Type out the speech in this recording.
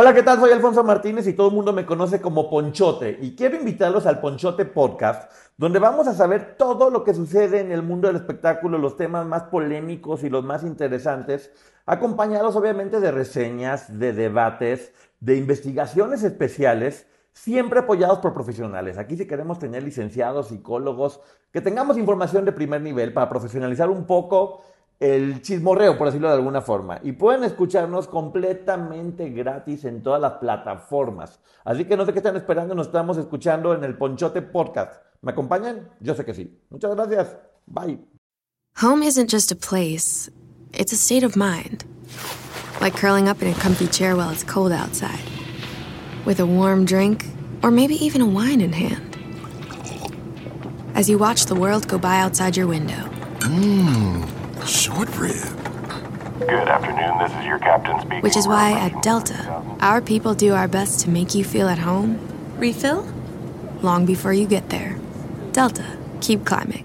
Hola, ¿qué tal? Soy Alfonso Martínez y todo el mundo me conoce como Ponchote y quiero invitarlos al Ponchote Podcast, donde vamos a saber todo lo que sucede en el mundo del espectáculo, los temas más polémicos y los más interesantes, acompañados obviamente de reseñas, de debates, de investigaciones especiales, siempre apoyados por profesionales. Aquí sí queremos tener licenciados, psicólogos, que tengamos información de primer nivel para profesionalizar un poco el chismorreo, por decirlo de alguna forma. Y pueden escucharnos completamente gratis en todas las plataformas. Así que no sé qué están esperando, nos estamos escuchando en el Ponchote Podcast. ¿Me acompañan? Yo sé que sí. Muchas gracias. Bye. Home isn't just a place, it's a state of mind. Like curling up in a comfy chair while it's cold outside, with a warm drink, or maybe even a wine in hand. As you watch the world go by outside your window, Mmm, short rib. Good afternoon, this is your captain speaking. which is why at Delta, our people do our best to make you feel at home. Refill? Long before you get there. Delta, keep climbing.